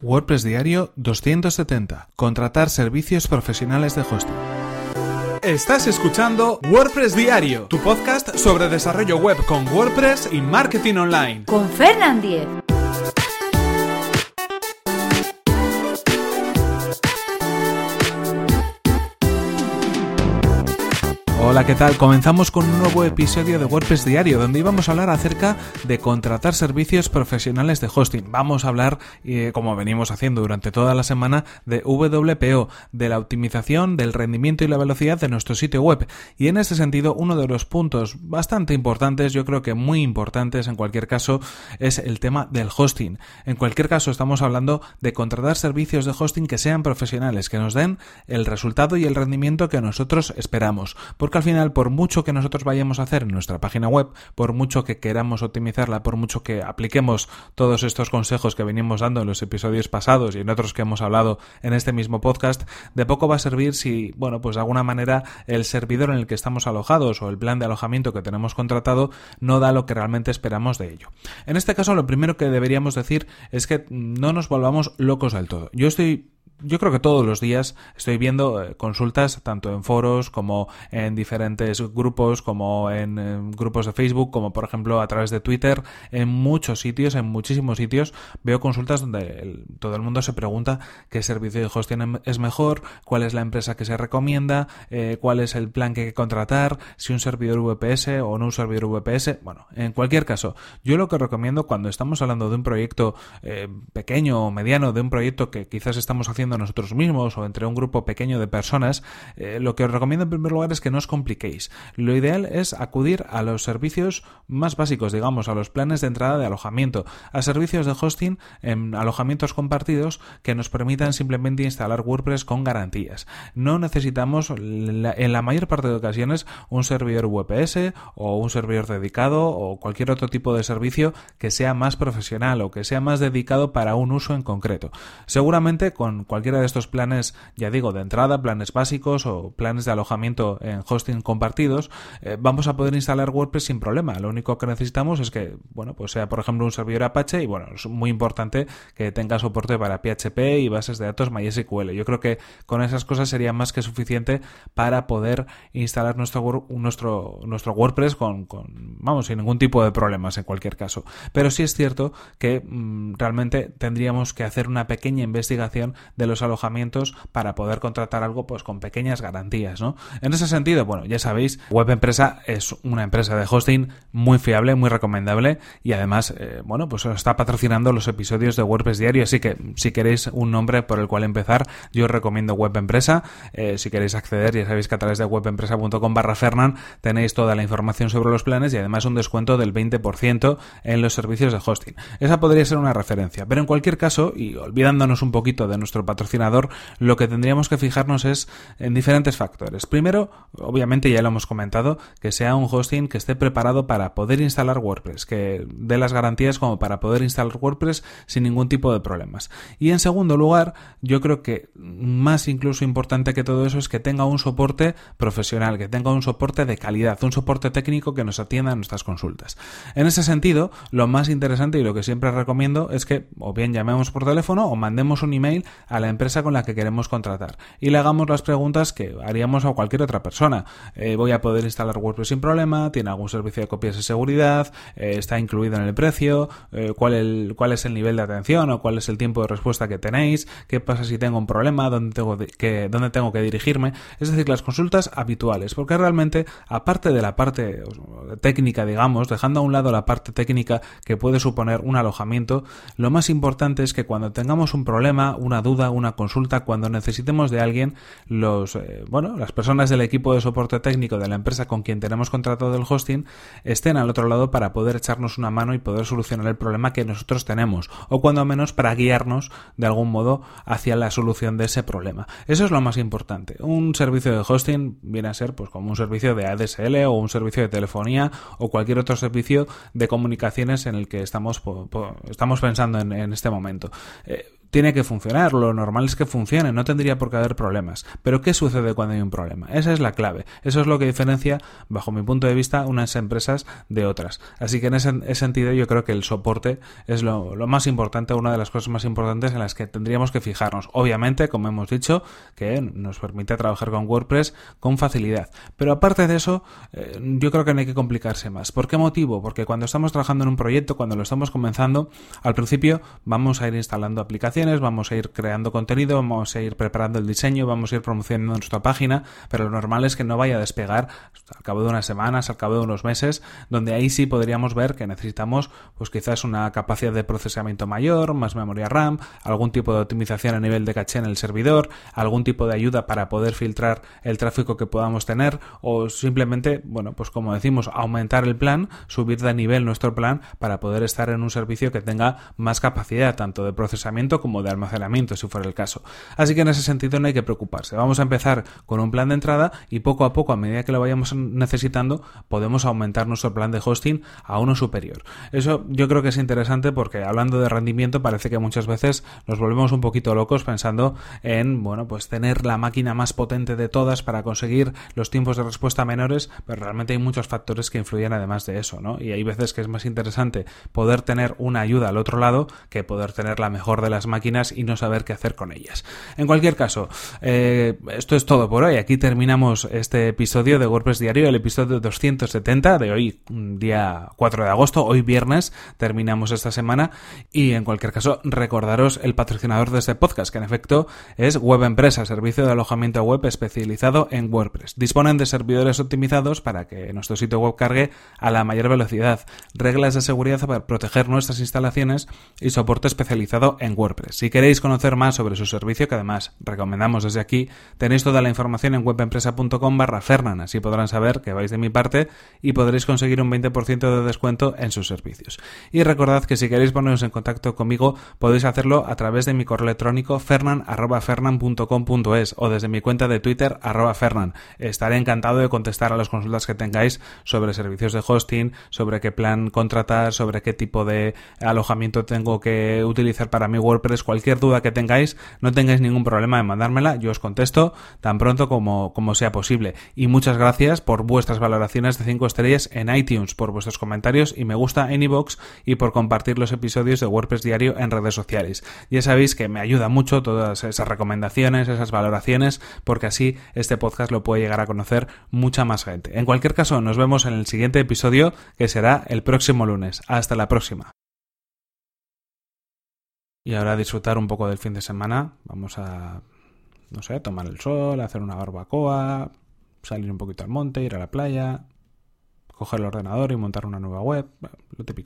WordPress Diario 270. Contratar servicios profesionales de hosting. Estás escuchando WordPress Diario, tu podcast sobre desarrollo web con WordPress y marketing online. Con Fernand Diez. Hola, ¿qué tal? Comenzamos con un nuevo episodio de WordPress Diario, donde íbamos a hablar acerca de contratar servicios profesionales de hosting. Vamos a hablar, eh, como venimos haciendo durante toda la semana, de WPO, de la optimización, del rendimiento y la velocidad de nuestro sitio web. Y en ese sentido, uno de los puntos bastante importantes, yo creo que muy importantes en cualquier caso, es el tema del hosting. En cualquier caso, estamos hablando de contratar servicios de hosting que sean profesionales, que nos den el resultado y el rendimiento que nosotros esperamos. Porque al final, por mucho que nosotros vayamos a hacer en nuestra página web, por mucho que queramos optimizarla, por mucho que apliquemos todos estos consejos que venimos dando en los episodios pasados y en otros que hemos hablado en este mismo podcast, de poco va a servir si, bueno, pues de alguna manera el servidor en el que estamos alojados o el plan de alojamiento que tenemos contratado no da lo que realmente esperamos de ello. En este caso, lo primero que deberíamos decir es que no nos volvamos locos del todo. Yo estoy yo creo que todos los días estoy viendo eh, consultas tanto en foros como en diferentes grupos, como en, grupos de Facebook, como por ejemplo a través de Twitter, en muchos sitios, en muchísimos sitios, veo consultas donde todo el mundo se pregunta qué servicio de hosting em, es mejor, cuál es la empresa que se recomienda, eh, cuál es el plan que hay que contratar, si un servidor VPS o no un servidor VPS. Bueno, en cualquier caso, yo lo que recomiendo cuando estamos hablando de un proyecto eh, pequeño o mediano, de un proyecto que quizás estamos haciendo nosotros mismos o entre un grupo pequeño de personas, eh, lo que os recomiendo en primer lugar es que no os compliquéis. Lo ideal es acudir a los servicios más básicos, digamos, a los planes de entrada de alojamiento, a servicios de hosting en alojamientos compartidos que nos permitan simplemente instalar WordPress con garantías. No necesitamos en la mayor parte de ocasiones un servidor VPS o un servidor dedicado o cualquier otro tipo de servicio que sea más profesional o que sea más dedicado para un uso en concreto. Seguramente con cualquiera de estos planes, ya digo, de entrada, planes básicos o planes de alojamiento en hosting compartidos, eh, vamos a poder instalar WordPress sin problema. Lo único que necesitamos es que, bueno, pues sea por ejemplo un servidor Apache y bueno, es muy importante que tenga soporte para PHP y bases de datos MySQL. Yo creo que con esas cosas sería más que suficiente para poder instalar nuestro, nuestro, nuestro WordPress con, con, vamos, sin ningún tipo de problemas en cualquier caso. Pero sí es cierto que mm, realmente tendríamos que hacer una pequeña investigación de los alojamientos para poder contratar algo pues con pequeñas garantías, ¿no? En ese sentido, bueno, ya sabéis, Web Empresa es una empresa de hosting muy fiable, muy recomendable y además, eh, bueno, pues está patrocinando los episodios de WordPress Diario, así que si queréis un nombre por el cual empezar, yo os recomiendo Web Empresa. Eh, si queréis acceder, ya sabéis que a través de webempresa.com barra Fernan tenéis toda la información sobre los planes y además un descuento del 20% en los servicios de hosting. Esa podría ser una referencia, pero en cualquier caso, y olvidándonos un poquito de nuestro patrocinador, lo que tendríamos que fijarnos es en diferentes factores. Primero, obviamente ya lo hemos comentado, que sea un hosting que esté preparado para poder instalar WordPress, que dé las garantías como para poder instalar WordPress sin ningún tipo de problemas. Y en segundo lugar, yo creo que más incluso importante que todo eso es que tenga un soporte profesional, que tenga un soporte de calidad, un soporte técnico que nos atienda a nuestras consultas. En ese sentido, lo más interesante y lo que siempre recomiendo es que o bien llamemos por teléfono o mandemos un email a la empresa con la que queremos contratar y le hagamos las preguntas que haríamos a cualquier otra persona. Eh, voy a poder instalar WordPress sin problema, tiene algún servicio de copias de seguridad, eh, está incluido en el precio, eh, cuál, es el nivel de atención o cuál es el tiempo de respuesta que tenéis, qué pasa si tengo un problema, dónde tengo que dirigirme, es decir, las consultas habituales, porque realmente, aparte de la parte técnica, digamos, dejando a un lado la parte técnica que puede suponer un alojamiento, lo más importante es que cuando tengamos un problema, una duda, una consulta cuando necesitemos de alguien, los, eh, bueno, las personas del equipo de soporte técnico de la empresa con quien tenemos contratado el hosting estén al otro lado para poder echarnos una mano y poder solucionar el problema que nosotros tenemos, o cuando menos para guiarnos de algún modo hacia la solución de ese problema. Eso es lo más importante. Un servicio de hosting viene a ser pues como un servicio de ADSL o un servicio de telefonía o cualquier otro servicio de comunicaciones en el que estamos, estamos pensando en, este momento. Eh, tiene que funcionar, lo normal es que funcione, no tendría por qué haber problemas. Pero ¿qué sucede cuando hay un problema? Esa es la clave. Eso es lo que diferencia, bajo mi punto de vista, unas empresas de otras. Así que en ese, sentido yo creo que el soporte es lo, más importante, una de las cosas más importantes en las que tendríamos que fijarnos. Obviamente, como hemos dicho, que nos permite trabajar con WordPress con facilidad. Pero aparte de eso, eh, yo creo que no hay que complicarse más. ¿Por qué motivo? Porque cuando estamos trabajando en un proyecto, cuando lo estamos comenzando, al principio vamos a ir instalando aplicaciones, vamos a ir creando contenido, vamos a ir preparando el diseño, vamos a ir promocionando nuestra página, pero lo normal es que no vaya a despegar al cabo de unas semanas, al cabo de unos meses, donde ahí sí podríamos ver que necesitamos pues quizás una capacidad de procesamiento mayor, más memoria RAM, algún tipo de optimización a nivel de caché en el servidor, algún tipo de ayuda para poder filtrar el tráfico que podamos tener o simplemente, bueno, pues como decimos, aumentar el plan, subir de nivel nuestro plan para poder estar en un servicio que tenga más capacidad tanto de procesamiento como de almacenamiento, si fuera el caso. Así que en ese sentido no hay que preocuparse. Vamos a empezar con un plan de entrada y poco a poco, a medida que lo vayamos necesitando, podemos aumentar nuestro plan de hosting a uno superior. Eso yo creo que es interesante porque hablando de rendimiento parece que muchas veces nos volvemos un poquito locos pensando en, bueno, pues tener la máquina más potente de todas para conseguir los tiempos de respuesta menores, pero realmente hay muchos factores que influyen además de eso, ¿no? Y hay veces que es más interesante poder tener una ayuda al otro lado que poder tener la mejor de las máquinas y no saber qué hacer con ellas. En cualquier caso, eh, esto es todo por hoy. Aquí terminamos este episodio de WordPress Diario, el episodio 270 de hoy, día 4 de agosto, hoy viernes, terminamos esta semana y en cualquier caso recordaros el patrocinador de este podcast, que en efecto es Web Empresa, servicio de alojamiento web especializado en WordPress. Disponen de servidores optimizados para que nuestro sitio web cargue a la mayor velocidad, reglas de seguridad para proteger nuestras instalaciones y soporte especializado en WordPress. Si queréis conocer más sobre su servicio, que además recomendamos desde aquí, tenéis toda la información en webempresa.com barra Fernan, así podrán saber que vais de mi parte y podréis conseguir un 20% de descuento en sus servicios. Y recordad que si queréis poneros en contacto conmigo, podéis hacerlo a través de mi correo electrónico fernan.fernan.com.es o desde mi cuenta de Twitter arroba fernan. Estaré encantado de contestar a las consultas que tengáis sobre servicios de hosting, sobre qué plan contratar, sobre qué tipo de alojamiento tengo que utilizar para mi WordPress cualquier duda que tengáis, no tengáis ningún problema en mandármela, yo os contesto tan pronto como, como sea posible. Y muchas gracias por vuestras valoraciones de 5 estrellas en iTunes, por vuestros comentarios y me gusta en iVoox y por compartir los episodios de WordPress Diario en redes sociales. Ya sabéis que me ayuda mucho todas esas recomendaciones, esas valoraciones, porque así este podcast lo puede llegar a conocer mucha más gente. En cualquier caso, nos vemos en el siguiente episodio que será el próximo lunes. Hasta la próxima. Y ahora disfrutar un poco del fin de semana. Vamos a, no sé, tomar el sol, hacer una barbacoa, salir un poquito al monte, ir a la playa, coger el ordenador y montar una nueva web, lo típico.